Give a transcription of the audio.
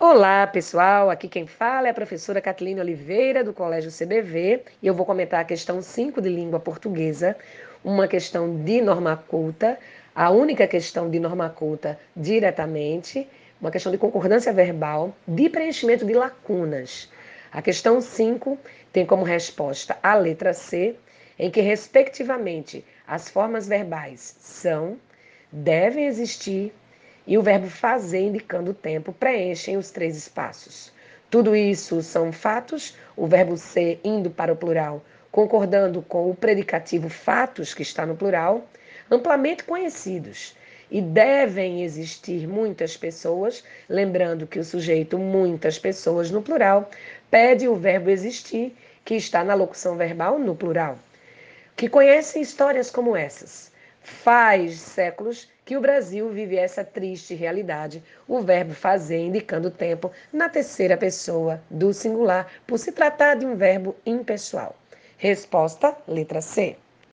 Olá, pessoal. Aqui quem fala é a professora Catilina Oliveira, do Colégio CBV, e eu vou comentar a questão 5 de língua portuguesa, uma questão de norma culta, a única questão de norma culta diretamente, uma questão de concordância verbal, de preenchimento de lacunas. A questão 5 tem como resposta a letra C, em que, respectivamente, as formas verbais são, devem existir e o verbo fazer, indicando o tempo, preenchem os três espaços. Tudo isso são fatos, o verbo ser indo para o plural, concordando com o predicativo fatos, que está no plural, amplamente conhecidos. E devem existir muitas pessoas, lembrando que o sujeito muitas pessoas no plural pede o verbo existir, que está na locução verbal no plural. Que conhecem histórias como essas. Faz séculos que o Brasil vive essa triste realidade, o verbo fazer indicando o tempo na terceira pessoa do singular, por se tratar de um verbo impessoal. Resposta: letra C.